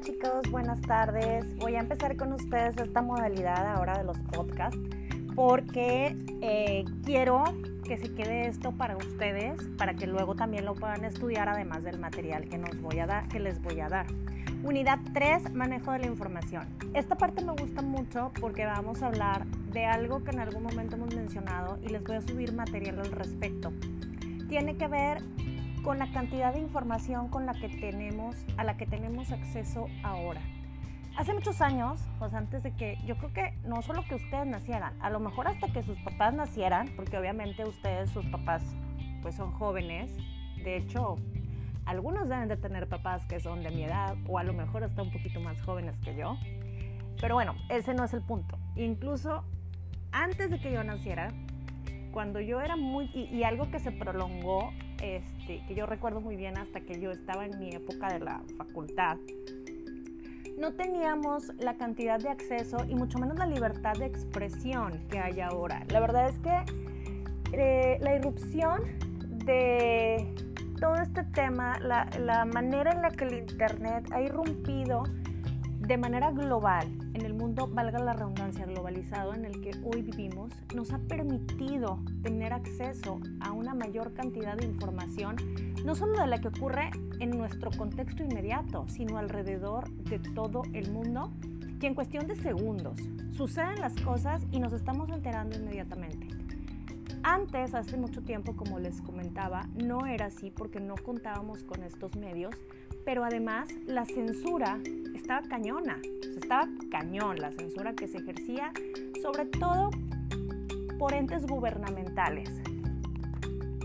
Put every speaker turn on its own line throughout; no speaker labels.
Chicos, buenas tardes. Voy a empezar con ustedes esta modalidad ahora de los podcasts porque eh, quiero que se quede esto para ustedes, para que luego también lo puedan estudiar además del material que, nos voy a dar, que les voy a dar. Unidad 3, manejo de la información. Esta parte me gusta mucho porque vamos a hablar de algo que en algún momento hemos mencionado y les voy a subir material al respecto. Tiene que ver con la cantidad de información con la que tenemos, a la que tenemos acceso ahora. Hace muchos años, pues antes de que, yo creo que no solo que ustedes nacieran, a lo mejor hasta que sus papás nacieran, porque obviamente ustedes, sus papás, pues son jóvenes, de hecho, algunos deben de tener papás que son de mi edad o a lo mejor hasta un poquito más jóvenes que yo, pero bueno, ese no es el punto. Incluso antes de que yo naciera, cuando yo era muy, y, algo que se prolongó, este, que yo recuerdo muy bien hasta que yo estaba en mi época de la facultad, no teníamos la cantidad de acceso y mucho menos la libertad de expresión que hay ahora. La verdad es que eh, la irrupción de todo este tema, la, la manera en la que el Internet ha irrumpido de manera global en el mundo, valga la redundancia, globalizado en el que hoy vivimos, nos ha permitido tener acceso a una mayor cantidad de información, no solo de la que ocurre en nuestro contexto inmediato, sino alrededor de todo el mundo, que en cuestión de segundos suceden las cosas y nos estamos enterando inmediatamente. Antes, hace mucho tiempo, como les comentaba, no era así porque no contábamos con estos medios, pero además la censura estaba cañona, estaba cañón la censura que se ejercía, sobre todo por entes gubernamentales.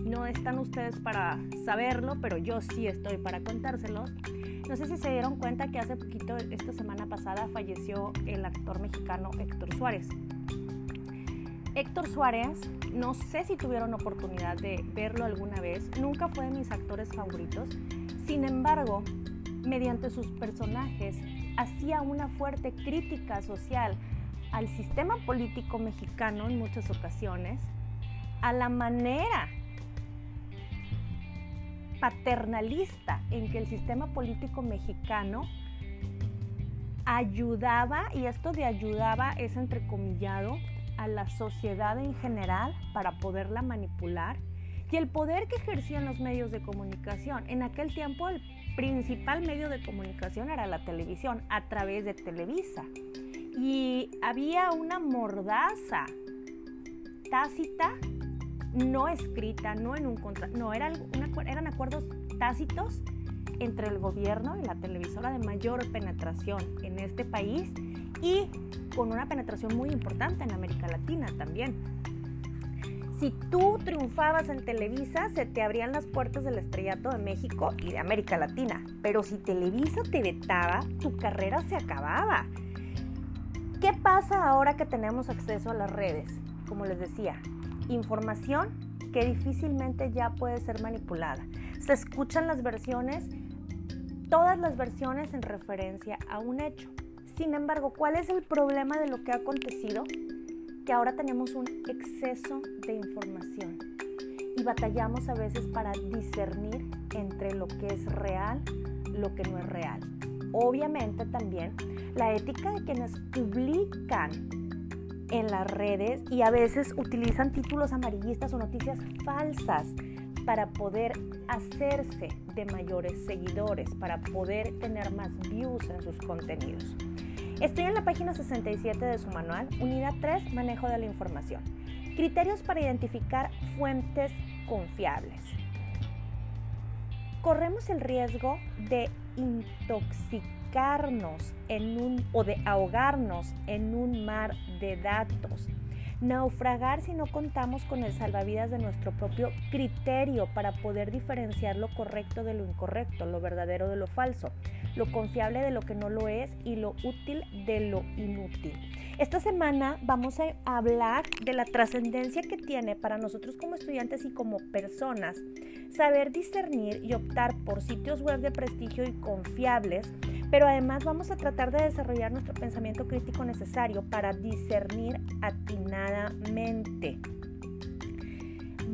No están ustedes para saberlo, pero yo sí estoy para contárselos. No sé si se dieron cuenta que hace poquito, esta semana pasada, falleció el actor mexicano Héctor Suárez. Héctor Suárez, no sé si tuvieron oportunidad de verlo alguna vez, nunca fue de mis actores favoritos. Sin embargo, mediante sus personajes, hacía una fuerte crítica social al sistema político mexicano en muchas ocasiones, a la manera paternalista en que el sistema político mexicano ayudaba, y esto de ayudaba es entrecomillado, a la sociedad en general para poderla manipular y el poder que ejercían los medios de comunicación. En aquel tiempo el principal medio de comunicación era la televisión a través de Televisa y había una mordaza tácita, no escrita, no en un contrato, no, era eran acuerdos tácitos entre el gobierno y la televisora de mayor penetración en este país y con una penetración muy importante en América Latina también. Si tú triunfabas en Televisa, se te abrían las puertas del estrellato de México y de América Latina. Pero si Televisa te vetaba, tu carrera se acababa. ¿Qué pasa ahora que tenemos acceso a las redes? Como les decía, información que difícilmente ya puede ser manipulada. Se escuchan las versiones, todas las versiones en referencia a un hecho. Sin embargo, ¿cuál es el problema de lo que ha acontecido? Que ahora tenemos un exceso de información y batallamos a veces para discernir entre lo que es real, lo que no es real. Obviamente también la ética de quienes publican en las redes y a veces utilizan títulos amarillistas o noticias falsas para poder hacerse de mayores seguidores, para poder tener más views en sus contenidos. Estoy en la página 67 de su manual, unidad 3, manejo de la información. Criterios para identificar fuentes confiables. Corremos el riesgo de intoxicarnos en un, o de ahogarnos en un mar de datos naufragar si no contamos con el salvavidas de nuestro propio criterio para poder diferenciar lo correcto de lo incorrecto, lo verdadero de lo falso, lo confiable de lo que no lo es y lo útil de lo inútil. Esta semana vamos a hablar de la trascendencia que tiene para nosotros como estudiantes y como personas saber discernir y optar por sitios web de prestigio y confiables pero además vamos a tratar de desarrollar nuestro pensamiento crítico necesario para discernir atinadamente.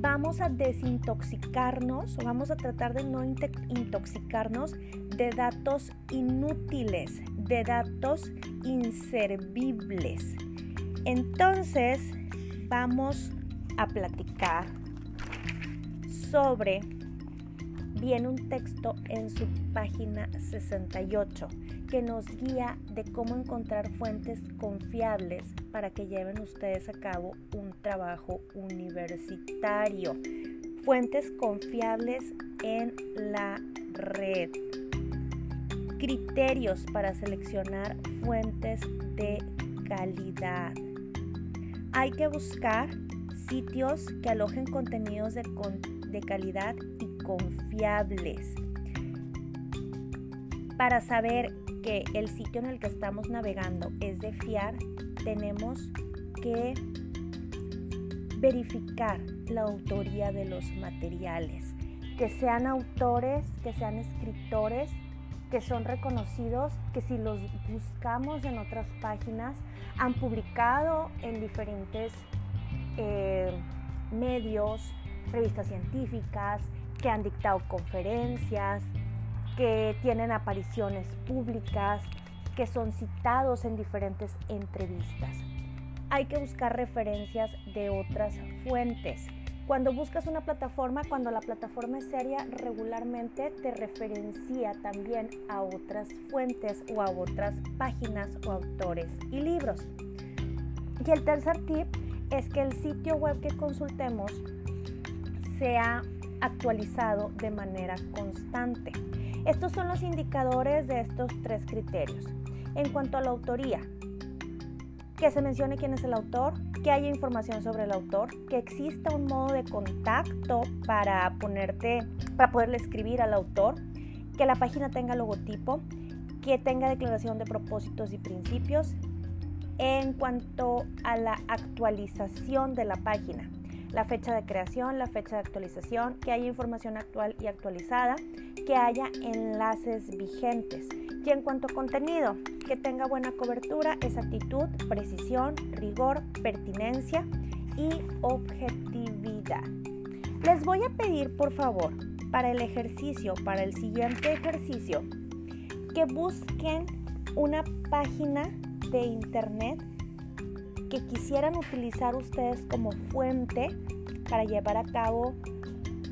vamos a desintoxicarnos o vamos a tratar de no intoxicarnos de datos inútiles, de datos inservibles. Entonces, vamos a platicar sobre, viene un texto en su página 68 que nos guía de cómo encontrar fuentes confiables para que lleven ustedes a cabo un trabajo universitario. Fuentes confiables en la red. Criterios para seleccionar fuentes de calidad. Hay que buscar sitios que alojen contenidos de, de calidad y confiables. Para saber que el sitio en el que estamos navegando es de fiar, tenemos que verificar la autoría de los materiales, que sean autores, que sean escritores, que son reconocidos, que si los buscamos en otras páginas, han publicado en diferentes eh, medios, revistas científicas, que han dictado conferencias, que tienen apariciones públicas, que son citados en diferentes entrevistas. Hay que buscar referencias de otras fuentes. Cuando buscas una plataforma, cuando la plataforma es seria, regularmente te referencia también a otras fuentes o a otras páginas o autores y libros. Y el tercer tip es que el sitio web que consultemos sea actualizado de manera constante. Estos son los indicadores de estos tres criterios. En cuanto a la autoría, que se mencione quién es el autor, que haya información sobre el autor, que exista un modo de contacto para ponerte, para poderle escribir al autor, que la página tenga logotipo, que tenga declaración de propósitos y principios. En cuanto a la actualización de la página, la fecha de creación, la fecha de actualización, que haya información actual y actualizada, que haya enlaces vigentes. Y en cuanto a contenido, que tenga buena cobertura, exactitud, precisión, rigor, pertinencia y objetividad. Les voy a pedir, por favor, para el ejercicio, para el siguiente ejercicio, que busquen una página de internet que quisieran utilizar ustedes como fuente para llevar a cabo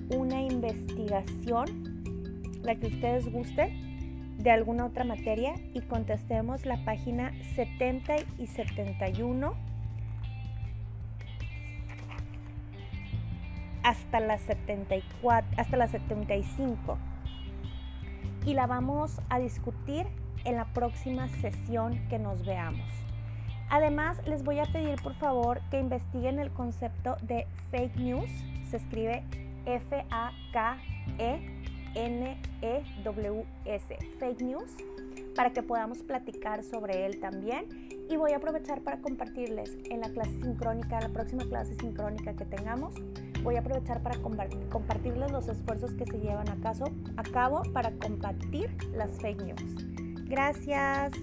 una investigación, la que ustedes gusten, de alguna otra materia y contestemos la página 70 y 71 hasta la 74, hasta la 75 y la vamos a discutir en la próxima sesión que nos veamos. Además, les voy a pedir por favor que investiguen el concepto de fake news. Se escribe F-A-K-E-N-E-W-S. Fake news para que podamos platicar sobre él también. Y voy a aprovechar para compartirles en la clase sincrónica, la próxima clase sincrónica que tengamos, voy a aprovechar para compartirles los esfuerzos que se llevan a, cabo para combatir las fake news. Gracias.